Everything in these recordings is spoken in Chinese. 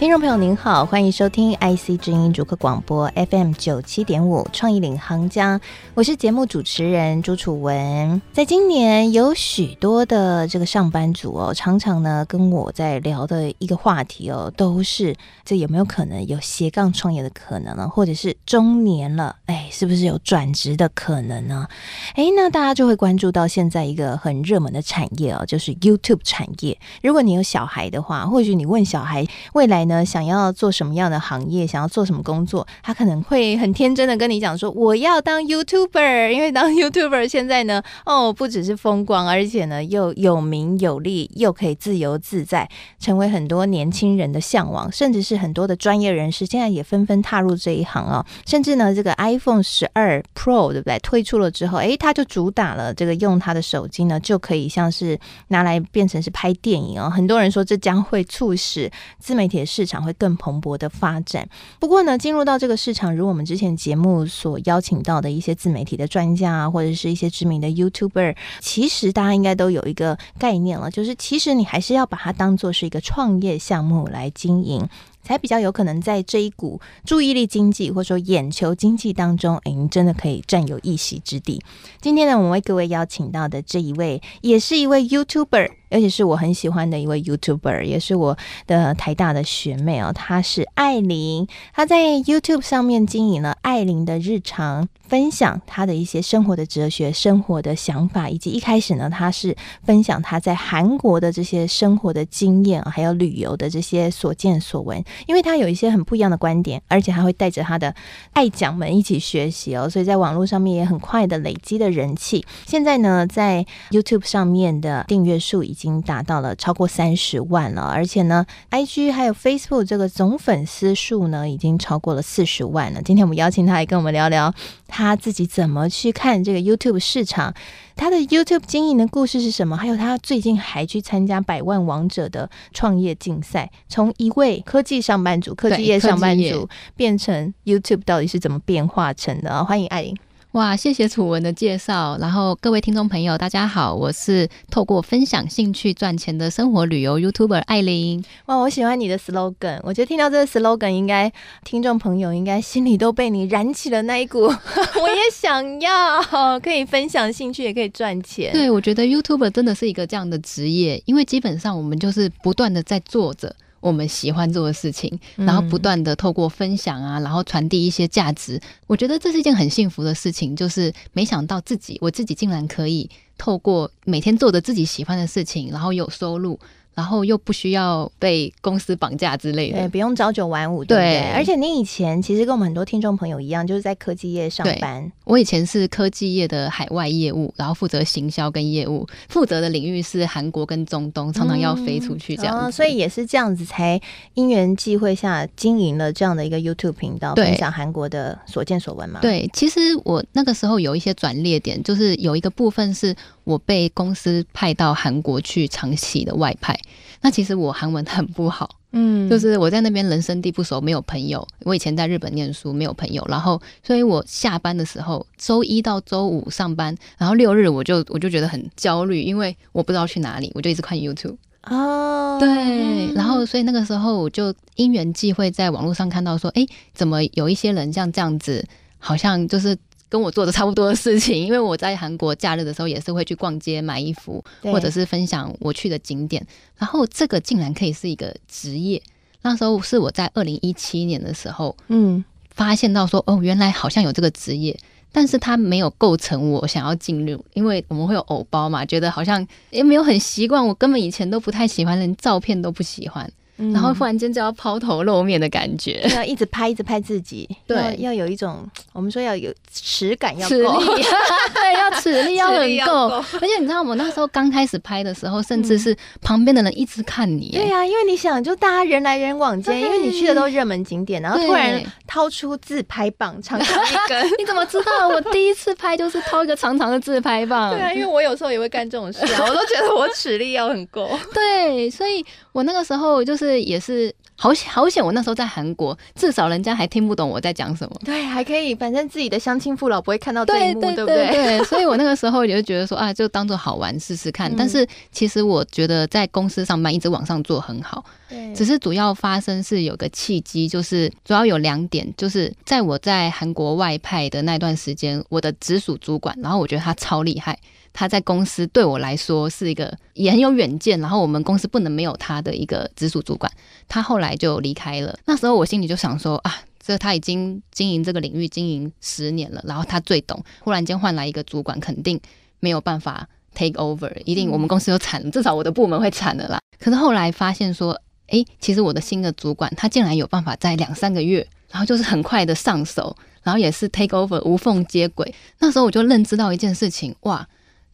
听众朋友您好，欢迎收听 IC 之音主客广播 FM 九七点五创意领航家，我是节目主持人朱楚文。在今年有许多的这个上班族哦，常常呢跟我在聊的一个话题哦，都是这有没有可能有斜杠创业的可能呢？或者是中年了，哎，是不是有转职的可能呢？哎，那大家就会关注到现在一个很热门的产业哦，就是 YouTube 产业。如果你有小孩的话，或许你问小孩未来呢，想要做什么样的行业，想要做什么工作，他可能会很天真的跟你讲说：“我要当 YouTuber，因为当 YouTuber 现在呢，哦，不只是风光，而且呢又有名有利，又可以自由自在，成为很多年轻人的向往，甚至是很多的专业人士现在也纷纷踏入这一行啊、甚至呢，这个 iPhone 十二 Pro 对不对？推出了之后，诶，他就主打了这个用他的手机呢，就可以像是拿来变成是拍电影哦。很多人说这将会促使自媒体的市场会更蓬勃的发展。不过呢，进入到这个市场，如我们之前节目所邀请到的一些自媒体的专家啊，或者是一些知名的 YouTuber，其实大家应该都有一个概念了，就是其实你还是要把它当做是一个创业项目来经营。才比较有可能在这一股注意力经济或者说眼球经济当中，哎，您真的可以占有一席之地。今天呢，我们为各位邀请到的这一位，也是一位 YouTuber，而且是我很喜欢的一位 YouTuber，也是我的台大的学妹哦。她是艾琳，她在 YouTube 上面经营了艾琳的日常，分享他的一些生活的哲学、生活的想法，以及一开始呢，他是分享他在韩国的这些生活的经验，还有旅游的这些所见所闻。因为他有一些很不一样的观点，而且还会带着他的爱讲们一起学习哦，所以在网络上面也很快的累积的人气。现在呢，在 YouTube 上面的订阅数已经达到了超过三十万了，而且呢，IG 还有 Facebook 这个总粉丝数呢，已经超过了四十万了。今天我们邀请他来跟我们聊聊他自己怎么去看这个 YouTube 市场。他的 YouTube 经营的故事是什么？还有他最近还去参加百万王者的创业竞赛，从一位科技上班族、科技业上班族变成 YouTube，到底是怎么变化成的？欢迎艾琳。哇，谢谢楚文的介绍。然后各位听众朋友，大家好，我是透过分享兴趣赚钱的生活旅游 YouTuber 艾琳。哇，我喜欢你的 slogan。我觉得听到这个 slogan，应该听众朋友应该心里都被你燃起了那一股，我也想要，可以分享兴趣，也可以赚钱。对，我觉得 YouTuber 真的是一个这样的职业，因为基本上我们就是不断的在做着。我们喜欢做的事情，然后不断的透过分享啊，然后传递一些价值。我觉得这是一件很幸福的事情，就是没想到自己，我自己竟然可以透过每天做的自己喜欢的事情，然后有收入。然后又不需要被公司绑架之类的，对，不用朝九晚五，对不对？对，而且你以前其实跟我们很多听众朋友一样，就是在科技业上班。我以前是科技业的海外业务，然后负责行销跟业务，负责的领域是韩国跟中东，常常要飞出去这样。嗯哦，所以也是这样子，才因缘际会下经营了这样的一个 YouTube 频道，分享韩国的所见所闻嘛。对，其实我那个时候有一些转捩点，就是有一个部分是我被公司派到韩国去长期的外派。那其实我韩文很不好，嗯，就是我在那边人生地不熟，没有朋友。我以前在日本念书，没有朋友，然后，所以我下班的时候，周一到周五上班，然后六日我就我就觉得很焦虑，因为我不知道去哪里，我就一直看 YouTube。哦，对，然后所以那个时候我就因缘际会在网络上看到说，哎，怎么有一些人像这样子，好像就是。跟我做的差不多的事情，因为我在韩国假日的时候也是会去逛街买衣服，或者是分享我去的景点。然后这个竟然可以是一个职业，那时候是我在二零一七年的时候，嗯，发现到说哦，原来好像有这个职业，但是它没有构成我想要进入，因为我们会有偶包嘛，觉得好像也没有很习惯，我根本以前都不太喜欢，连照片都不喜欢。然后忽然间就要抛头露面的感觉，要一直拍，一直拍自己，对，要有一种我们说要有实感，要实力，对，要实力要很够。而且你知道，我那时候刚开始拍的时候，甚至是旁边的人一直看你。对呀，因为你想，就大家人来人往间，因为你去的都是热门景点，然后突然掏出自拍棒，长长一根。你怎么知道？我第一次拍就是掏一个长长的自拍棒。对啊，因为我有时候也会干这种事啊，我都觉得我实力要很够。对，所以我那个时候就是。这也是。好险好险！我那时候在韩国，至少人家还听不懂我在讲什么。对，还可以，反正自己的乡亲父老不会看到这一幕，对，对，对，对不对？对，所以我那个时候也就觉得说 啊，就当做好玩试试看。嗯、但是其实我觉得在公司上班一直往上做很好，对。只是主要发生是有个契机，就是主要有两点，就是在我在韩国外派的那段时间，我的直属主管，然后我觉得他超厉害。他在公司对我来说是一个也很有远见，然后我们公司不能没有他的一个直属主管。他后来就离开了，那时候我心里就想说啊，这他已经经营这个领域经营十年了，然后他最懂，忽然间换来一个主管，肯定没有办法 take over，一定我们公司就惨了，至少我的部门会惨了啦。可是后来发现说，哎，其实我的新的主管他竟然有办法在两三个月，然后就是很快的上手，然后也是 take over 无缝接轨。那时候我就认知到一件事情，哇！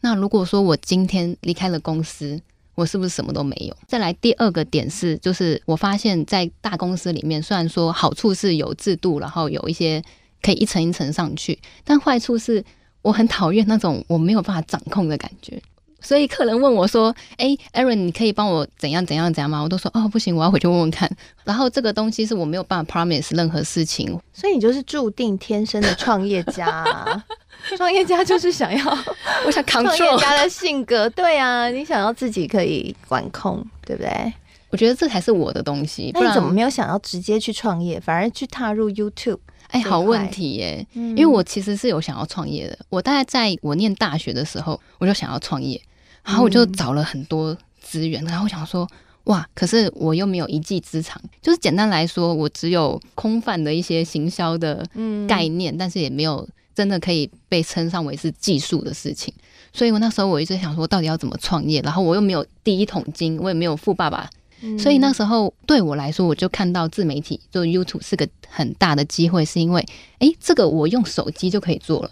那如果说我今天离开了公司，我是不是什么都没有？再来第二个点是，就是我发现，在大公司里面，虽然说好处是有制度，然后有一些可以一层一层上去，但坏处是我很讨厌那种我没有办法掌控的感觉。所以客人问我说：“哎，Aaron，你可以帮我怎样怎样怎样吗？”我都说：“哦，不行，我要回去问问看。”然后这个东西是我没有办法 promise 任何事情，所以你就是注定天生的创业家啊。创业家就是想要，我想 control 创业家的性格，对啊，你想要自己可以管控，对不对？我觉得这才是我的东西。那你怎么没有想要直接去创业，反而去踏入 YouTube？哎，好问题耶！嗯，因为我其实是有想要创业的。我大概在我念大学的时候，我就想要创业。然后我就找了很多资源，然后我想说，哇，可是我又没有一技之长，就是简单来说，我只有空泛的一些行销的概念，嗯、但是也没有真的可以被称上为是技术的事情。所以我那时候我一直想说，到底要怎么创业？然后我又没有第一桶金，我也没有富爸爸，嗯、所以那时候对我来说，我就看到自媒体，做 YouTube 是个很大的机会，是因为，哎，这个我用手机就可以做了。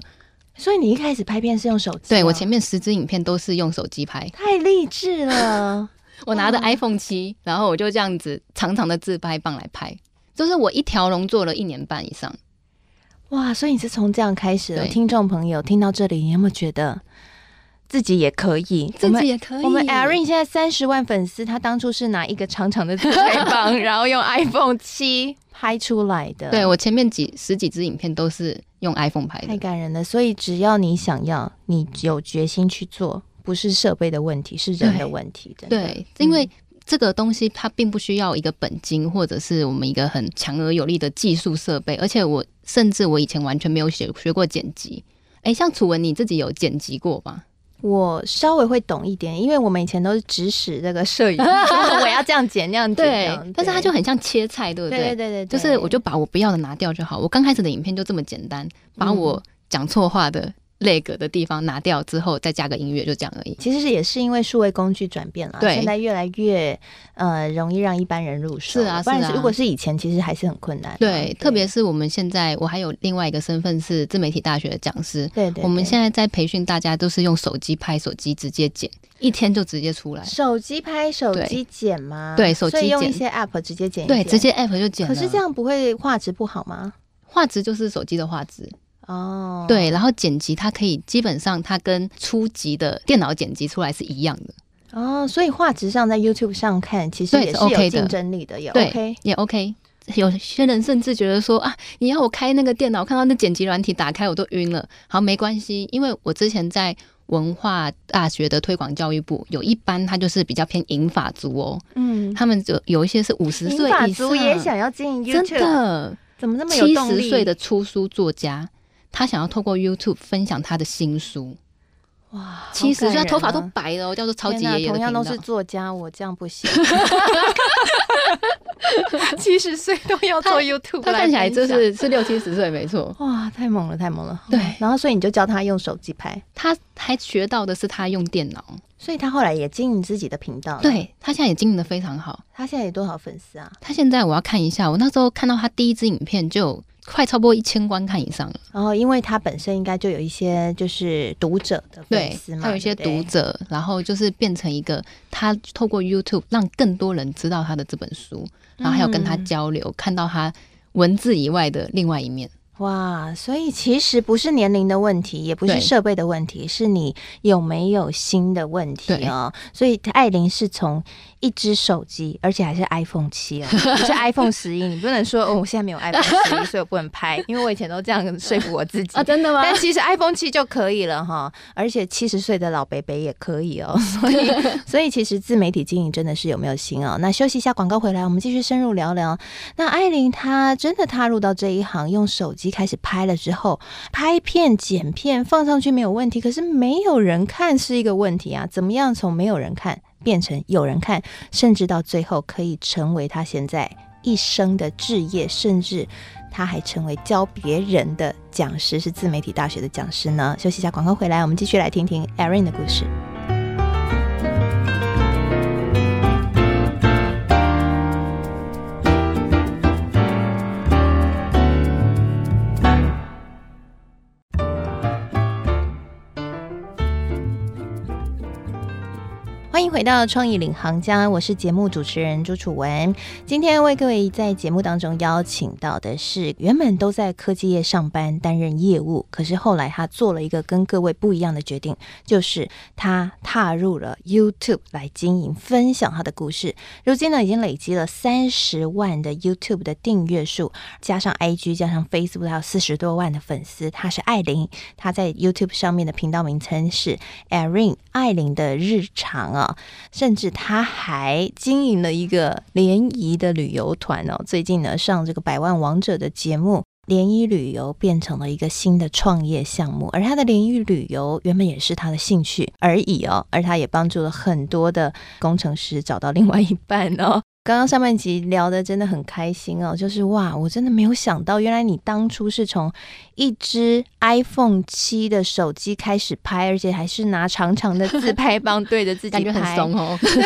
所以你一开始拍片是用手机？对，我前面十支影片都是用手机拍，太励志了！我拿着 iPhone 七，然后我就这样子长长的自拍棒来拍，就是我一条龙做了一年半以上。哇！所以你是从这样开始的？听众朋友听到这里，你有没有觉得自己也可以？自己也可以。我们 Erin 现在三十万粉丝，他当初是拿一个长长的自拍棒，然后用 iPhone 七拍出来的。对，我前面几十几支影片都是。用 iPhone 拍的太感人了，所以只要你想要，你有决心去做，不是设备的问题，是人的问题。对，对，因为这个东西它并不需要一个本金，或者是我们一个很强而有力的技术设备，而且我甚至我以前完全没有学学过剪辑。哎，像楚文，你自己有剪辑过吗？我稍微会懂一点，因为我们以前都是指使这个摄影，我要这样剪那样剪。对，但是它就很像切菜，对不对？对对对，就是我就把我不要的拿掉就好。我刚开始的影片就这么简单，把我讲错话的。那个的地方拿掉之后，再加个音乐，就这样而已。其实也是因为数位工具转变了，对，现在越来越呃容易让一般人入手。是啊，是啊。如果是以前，其实还是很困难。对，对特别是我们现在，我还有另外一个身份是自媒体大学的讲师。对，对对。我们现在在培训大家，都是用手机拍，手机直接剪，一天就直接出来。手机拍，手机剪吗？对，手机。用一些 app 直接剪。对，直接 app 就剪。可是这样不会画质不好吗？画质就是手机的画质。哦，oh. 对，然后剪辑它可以基本上它跟初级的电脑剪辑出来是一样的哦，oh, 所以画质上在 YouTube 上看其实也是有竞争力的，也 OK 对也 OK。有些人甚至觉得说啊，你要我开那个电脑，看到那剪辑软体打开我都晕了。好，没关系，因为我之前在文化大学的推广教育部有一班，他就是比较偏银发族哦，嗯，他们就有一些是五十岁以上，银发族也想要经营 YouTube，真的怎么那么有动力？七十岁的出书作家。他想要透过 YouTube 分享他的新书，哇！其实他头发都白了，叫做超级爷爷。同样都是作家，我这样不行。七十岁都要做 YouTube，他看起来就是是六七十岁，没错。哇，太猛了，太猛了。对，然后所以你就教他用手机拍，他还学到的是他用电脑，所以他后来也经营自己的频道。对，他现在也经营的非常好。他现在有多少粉丝啊？他现在我要看一下，我那时候看到他第一支影片就。快超过一千观看以上了，然后因为他本身应该就有一些就是读者的粉丝嘛，他有一些读者，对对，然后就是变成一个他透过 YouTube 让更多人知道他的这本书，然后还有跟他交流，嗯、看到他文字以外的另外一面。哇，所以其实不是年龄的问题，也不是设备的问题，是你有没有心的问题哦。所以艾琳是从一只手机，而且还是 iPhone 七哦，不是 iPhone 十一。你不能说哦，我现在没有 iPhone 十一，所以我不能拍，因为我以前都这样说服我自己啊，真的吗？但其实 iPhone 七就可以了哈，而且七十岁的老伯伯也可以哦。所以，所以其实自媒体经营真的是有没有心哦。那休息一下，广告回来，我们继续深入聊聊。那艾琳她真的踏入到这一行，用手机。开始拍了之后，拍片、剪片放上去没有问题，可是没有人看是一个问题啊！怎么样从没有人看变成有人看，甚至到最后可以成为他现在一生的志业，甚至他还成为教别人的讲师，是自媒体大学的讲师呢？休息一下，广告回来，我们继续来听听 Erin 的故事。回到创意领航家，我是节目主持人朱楚文。今天为各位在节目当中邀请到的是原本都在科技业上班担任业务，可是后来他做了一个跟各位不一样的决定，就是他踏入了 YouTube 来经营，分享他的故事。如今呢，已经累积了三十万的 YouTube 的订阅数，加上 IG，加上 Facebook，还有四十多万的粉丝。他是艾琳，他在 YouTube 上面的频道名称是 Erin 艾琳的日常啊。甚至他还经营了一个联谊的旅游团哦。最近呢，上这个百万王者的节目，联谊旅游变成了一个新的创业项目。而他的联谊旅游原本也是他的兴趣而已哦，而他也帮助了很多的工程师找到另外一半哦。刚刚上半集聊的真的很开心哦，就是哇，我真的没有想到，原来你当初是从一只 iPhone 七的手机开始拍，而且还是拿长长的自拍棒对着自己拍，感觉很怂哦。对。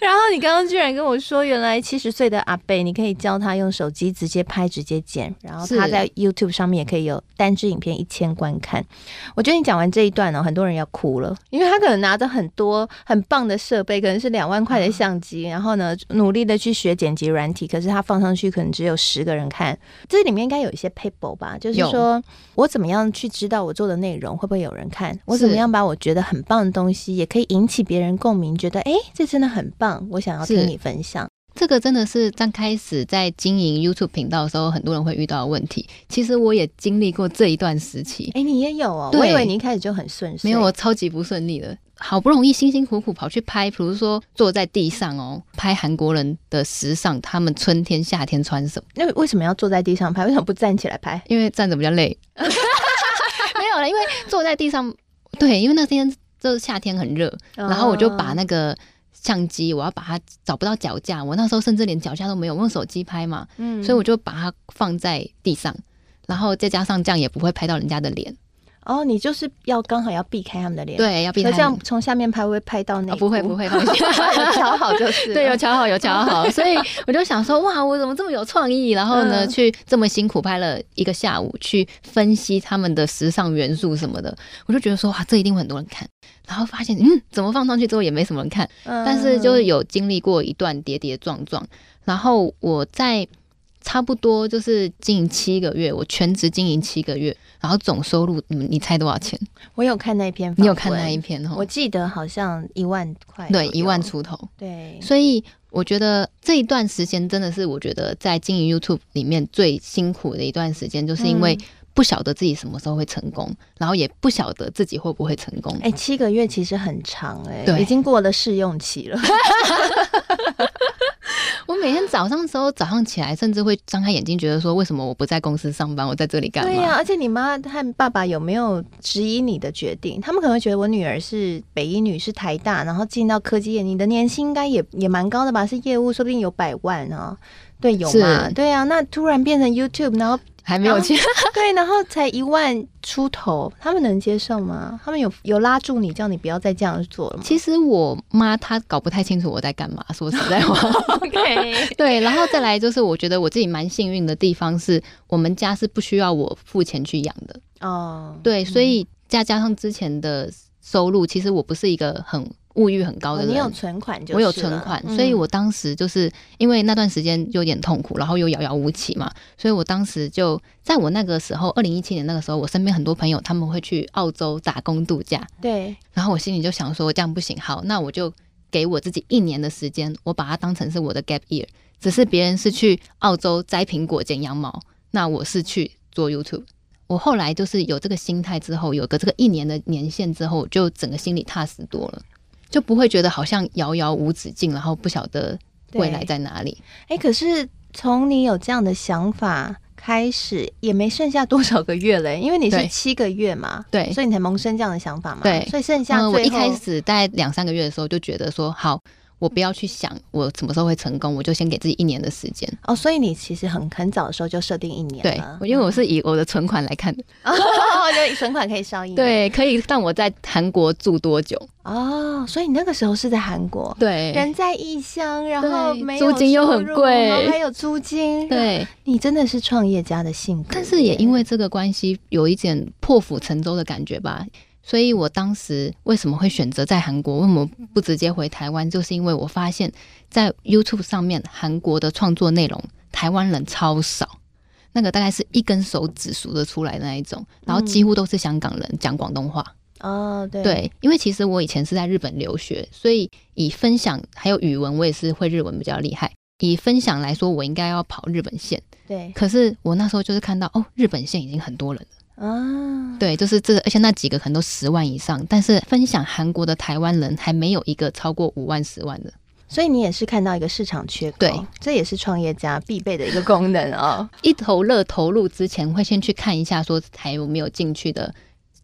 然后你刚刚居然跟我说，原来七十岁的阿贝，你可以教他用手机直接拍、直接剪，然后他在 YouTube 上面也可以有单支影片一千观看。我觉得你讲完这一段呢，很多人要哭了，因为他可能拿着很多很棒的设备，可能是两万块的相机，然后呢。努力的去学剪辑软体，可是它放上去可能只有十个人看。这里面应该有一些 paper 吧，就是说我怎么样去知道我做的内容会不会有人看？我怎么样把我觉得很棒的东西，也可以引起别人共鸣，觉得哎，这真的很棒，我想要听你分享。这个真的是刚开始在经营 YouTube 频道的时候，很多人会遇到的问题。其实我也经历过这一段时期。哎，你也有哦？我以为你一开始就很顺遂。没有，我超级不顺利的。好不容易辛辛苦苦跑去拍，比如说坐在地上哦，拍韩国人的时尚，他们春天夏天穿什么？那为什么要坐在地上拍？为什么不站起来拍？因为站着比较累。没有了，因为坐在地上，对，因为那天就是夏天很热，然后我就把那个相机，我要把它找不到脚架，我那时候甚至连脚架都没有，用手机拍嘛，嗯，所以我就把它放在地上，然后再加上这样也不会拍到人家的脸。哦，你就是要刚好要避开他们的脸，对，要避开。这样从下面拍会，拍到那、哦？不会不会，有调好就是。对，有调好有调好，所以我就想说，哇，我怎么这么有创意？然后呢，嗯、去这么辛苦拍了一个下午，去分析他们的时尚元素什么的，我就觉得说，哇，这一定会很多人看。然后发现，嗯，怎么放上去之后也没什么人看，嗯、但是就是有经历过一段跌跌撞撞，然后我在。差不多就是经营七个月，我全职经营七个月，然后总收入，你你猜多少钱？我有看那篇，你有看那一篇哦？我记得好像一万块，对，一万出头。对，所以我觉得这一段时间真的是我觉得在经营 YouTube 里面最辛苦的一段时间，就是因为不晓得自己什么时候会成功，嗯、然后也不晓得自己会不会成功。哎、欸，七个月其实很长哎、欸，已经过了试用期了。我每天早上的时候，早上起来甚至会张开眼睛，觉得说，为什么我不在公司上班，我在这里干嘛？对呀、而且你妈和爸爸有没有质疑你的决定？他们可能会觉得我女儿是北医女，是台大，然后进到科技业，你的年薪应该也也蛮高的吧？是业务，说不定有百万啊。对，有嘛？对啊，那突然变成 YouTube，然后。还没有钱，对，然后才一万出头，他们能接受吗？他们有有拉住你，叫你不要再这样做了吗？其实我妈她搞不太清楚我在干嘛，说实在话。OK，对，然后再来就是，我觉得我自己蛮幸运的地方是，我们家是不需要我付钱去养的哦。Oh, 对，所以再加上之前的收入，其实我不是一个很物欲很高的人，你有存款就，我有存款，所以我当时就是因为那段时间有点痛苦，然后又遥遥无期嘛，所以我当时就在我那个时候，二零一七年那个时候，我身边很多朋友他们会去澳洲打工度假，对，然后我心里就想说这样不行，好，那我就给我自己一年的时间，我把它当成是我的 gap year，只是别人是去澳洲摘苹果、剪羊毛，那我是去做 YouTube。我后来就是有这个心态之后，有个这个一年的年限之后，就整个心里踏实多了。就不会觉得好像遥遥无止境，然后不晓得未来在哪里。哎，可是从你有这样的想法开始，也没剩下多少个月了，因为你是七个月嘛，对，所以你才萌生这样的想法嘛。对，所以剩下、嗯、我一开始大概两三个月的时候就觉得说好。我不要去想我什么时候会成功，我就先给自己一年的时间。哦，所以你其实很很早的时候就设定一年了。对，因为我是以我的存款来看的，存款可以烧一年。对，可以让我在韩国住多久？哦，所以你那个时候是在韩国，对，人在异乡，然后没租金又很贵，然后还有租金。对，你真的是创业家的性格，但是也因为这个关系，有一点破釜沉舟的感觉吧。所以我当时为什么会选择在韩国？为什么不直接回台湾？就是因为我发现，在 YouTube 上面，韩国的创作内容，台湾人超少，那个大概是一根手指数得出来的那一种，然后几乎都是香港人讲广东话。哦，对，对，因为其实我以前是在日本留学，所以以分享还有语文，我也是会日文比较厉害。以分享来说，我应该要跑日本线。对，可是我那时候就是看到，哦，日本线已经很多人了。啊，对，就是这个，而且那几个可能都十万以上，但是分享韩国的台湾人还没有一个超过五万、十万的，所以你也是看到一个市场缺口，对，这也是创业家必备的一个功能哦。一头热投入之前，会先去看一下说还有没有进去的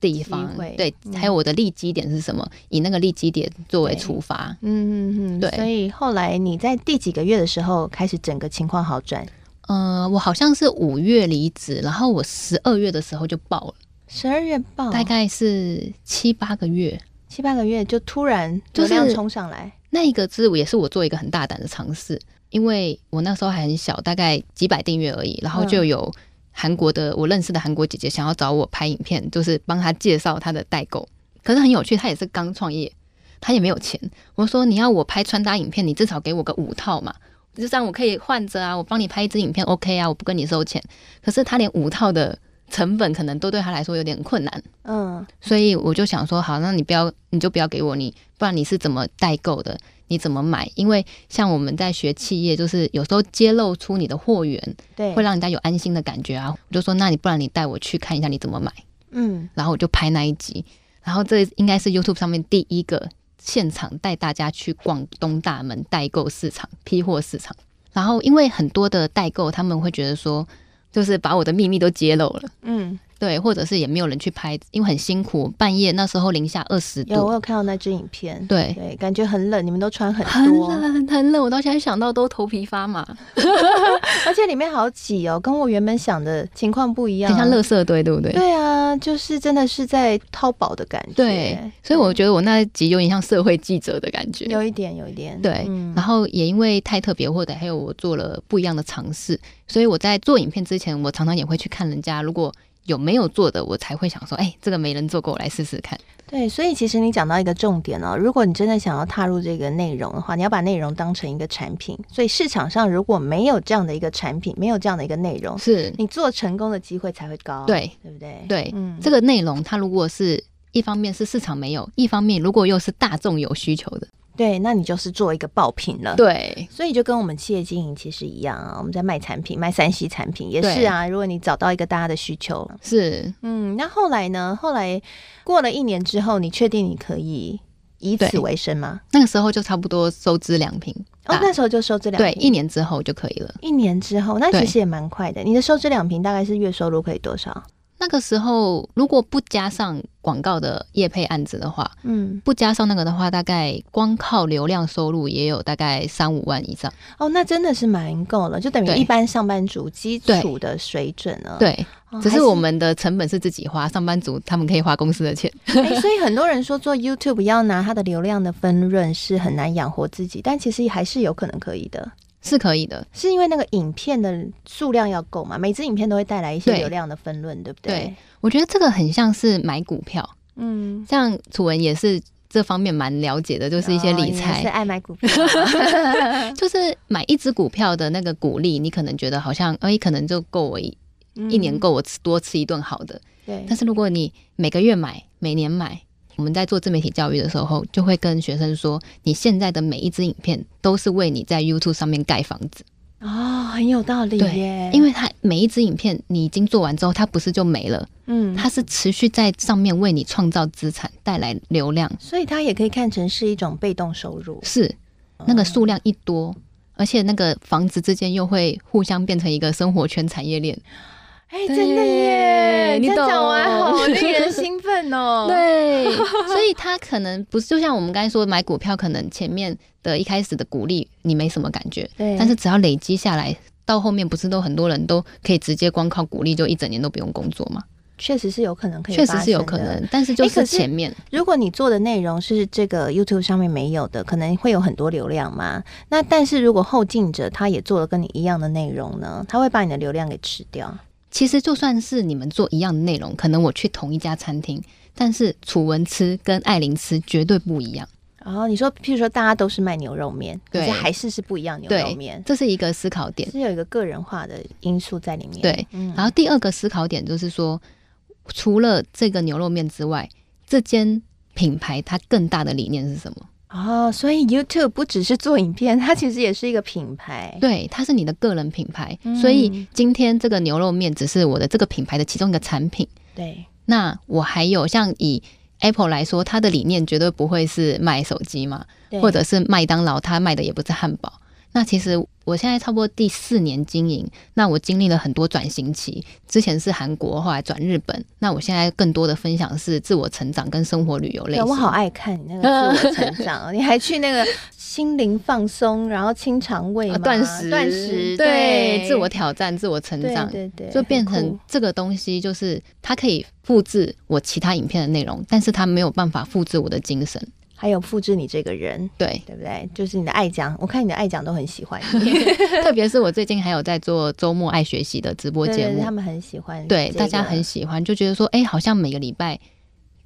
地方，对，还有我的利基点是什么，嗯、以那个利基点作为出发，嗯嗯嗯，对。所以后来你在第几个月的时候开始整个情况好转？呃，我好像是五月离职，然后我十二月的时候就爆了。十二月爆，大概是七八个月，七八个月就突然流量冲上来。那一个字也是我做一个很大胆的尝试，因为我那时候还很小，大概几百订阅而已，然后就有韩国的我认识的韩国姐姐想要找我拍影片，就是帮她介绍她的代购。可是很有趣，她也是刚创业，她也没有钱。我说你要我拍穿搭影片，你至少给我个五套嘛。就这样，我可以换着啊，我帮你拍一支影片，OK 啊，我不跟你收钱。可是他连五套的成本可能都对他来说有点困难，嗯，所以我就想说，好，那你不要，你就不要给我你，不然你是怎么代购的？你怎么买？因为像我们在学企业，就是有时候揭露出你的货源，对，会让人家有安心的感觉啊。我就说，那你不然你带我去看一下你怎么买，嗯，然后我就拍那一集，然后这应该是 YouTube 上面第一个。现场带大家去逛东大门代购市场、批货市场，然后因为很多的代购他们会觉得说，就是把我的秘密都揭露了，嗯。对，或者是也没有人去拍，因为很辛苦。半夜那时候零下二十度，有我有看到那支影片，对对，感觉很冷，你们都穿很多，很冷很冷，我到现在想到都头皮发麻，而且里面好挤哦，跟我原本想的情况不一样，很像垃圾堆，对不对？对啊，就是真的是在淘宝的感觉，对，所以我觉得我那集有点像社会记者的感觉，有一点，有一点，对。嗯、然后也因为太特别，或者还有我做了不一样的尝试，所以我在做影片之前，我常常也会去看人家如果。有没有做的，我才会想说，哎、欸，这个没人做过，我来试试看。对，所以其实你讲到一个重点哦，如果你真的想要踏入这个内容的话，你要把内容当成一个产品。所以市场上如果没有这样的一个产品，没有这样的一个内容，是你做成功的机会才会高。对，对不对？对，嗯，这个内容它如果是一方面是市场没有，一方面如果又是大众有需求的。对，那你就是做一个爆品了。对，所以就跟我们企业经营其实一样啊，我们在卖产品，卖三 C 产品也是啊。如果你找到一个大家的需求，是，嗯，那后来呢？后来过了一年之后，你确定你可以以此为生吗？那个时候就差不多收支两平。哦，那时候就收支两平。对，一年之后就可以了。一年之后，那其实也蛮快的。你的收支两平大概是月收入可以多少？那个时候，如果不加上广告的业配案子的话，嗯，不加上那个的话，大概光靠流量收入也有大概三五万以上。哦，那真的是蛮够了，就等于一般上班族基础的水准了。对，只是我们的成本是自己花，上班族他们可以花公司的钱。欸，所以很多人说做 YouTube 要拿他的流量的分润是很难养活自己，但其实还是有可能可以的。是可以的，是因为那个影片的数量要够嘛？每支影片都会带来一些流量的分论，对，对不对？对，我觉得这个很像是买股票，嗯，像楚文也是这方面蛮了解的，就是一些理财，哦、是爱买股票，就是买一只股票的那个股利，你可能觉得好像哎，可能就够我一、嗯、一年够我吃多吃一顿好的。对，但是如果你每个月买，每年买。我们在做自媒体教育的时候，就会跟学生说：你现在的每一支影片都是为你在 YouTube 上面盖房子哦，很有道理耶。因为它每一支影片你已经做完之后，它不是就没了，嗯，它是持续在上面为你创造资产，带来流量，所以它也可以看成是一种被动收入。是，那个数量一多，而且那个房子之间又会互相变成一个生活圈产业链。哎、欸，真的耶！你讲完好令人兴奋哦。对，所以他可能不是就像我们刚才说买股票，可能前面的一开始的鼓励你没什么感觉，对。但是只要累积下来，到后面不是都很多人都可以直接光靠鼓励就一整年都不用工作吗？确实是有可能可以，确实是有可能。但是就是前面，欸、如果你做的内容是这个 YouTube 上面没有的，可能会有很多流量嘛。那但是如果后进者他也做了跟你一样的内容呢，他会把你的流量给吃掉。其实就算是你们做一样的内容，可能我去同一家餐厅，但是楚文吃跟艾琳吃绝对不一样。然后你说，譬如说大家都是卖牛肉面，可是还是是不一样牛肉面，这是一个思考点，是有一个个人化的因素在里面。对，然后第二个思考点就是说，除了这个牛肉面之外，这间品牌它更大的理念是什么？哦，所以 YouTube 不只是做影片，它其实也是一个品牌。对，它是你的个人品牌。嗯、所以今天这个牛肉面只是我的这个品牌的其中一个产品。对，那我还有像以 Apple 来说，它的理念绝对不会是卖手机嘛，或者是麦当劳，它卖的也不是汉堡。那其实我现在差不多第四年经营，那我经历了很多转型期。之前是韩国，后来转日本。那我现在更多的分享是自我成长跟生活旅游类型。我好爱看你那个自我成长，你还去那个心灵放松，然后清肠胃、断食、断食，对，自我挑战、自我成长，对对，就变成这个东西，就是它可以复制我其他影片的内容，但是它没有办法复制我的精神。还有复制你这个人，对对不对？就是你的爱讲，我看你的爱讲都很喜欢你，特别是我最近还有在做周末爱学习的直播节目，对对对，他们很喜欢，对、这个、大家很喜欢，就觉得说，哎，好像每个礼拜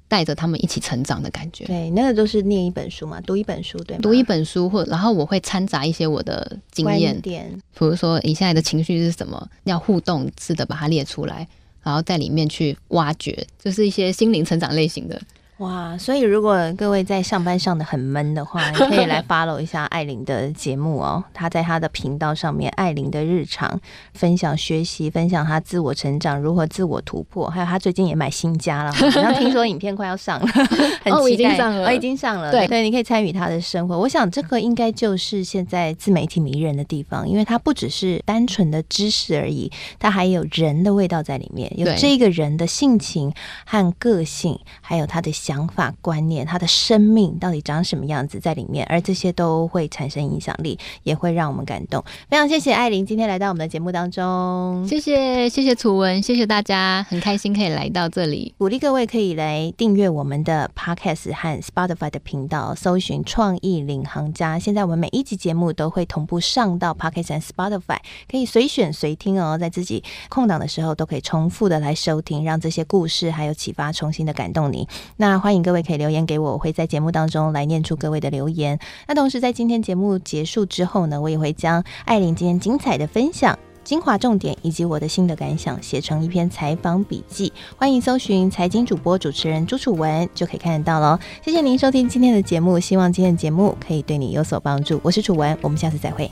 带着他们一起成长的感觉。对，那个都是念一本书嘛，读一本书，对吗？读一本书，或然后我会掺杂一些我的经验点，比如说你现在的情绪是什么，要互动式的把它列出来，然后在里面去挖掘，就是一些心灵成长类型的。哇，所以如果各位在上班上的很闷的话，你 可以来 follow 一下艾琳的节目哦。她在她的频道上面，艾琳的日常分享学习，分享她自我成长，如何自我突破，还有她最近也买新家了，好像听说影片快要上了，很期待，哦，已经上了，哦，已经上了。对对，你可以参与她的生活。我想这个应该就是现在自媒体迷人的地方，因为它不只是单纯的知识而已，它还有人的味道在里面，有这个人的性情和个性，还有他的。想法、观念，他的生命到底长什么样子在里面，而这些都会产生影响力，也会让我们感动。非常谢谢艾琳今天来到我们的节目当中，谢谢谢谢楚文，谢谢大家，很开心可以来到这里。鼓励各位可以来订阅我们的 Podcast 和 Spotify 的频道，搜寻“创意领航家”。现在我们每一集节目都会同步上到 Podcast 和 Spotify，可以随选随听哦，在自己空档的时候都可以重复的来收听，让这些故事还有启发，重新的感动你。那欢迎各位可以留言给我，我会在节目当中来念出各位的留言。那同时在今天节目结束之后呢，我也会将艾琳今天精彩的分享、精华重点以及我的心得感想写成一篇采访笔记。欢迎搜寻财经主播主持人朱楚文，就可以看得到喽。谢谢您收听今天的节目，希望今天的节目可以对你有所帮助。我是楚文，我们下次再会。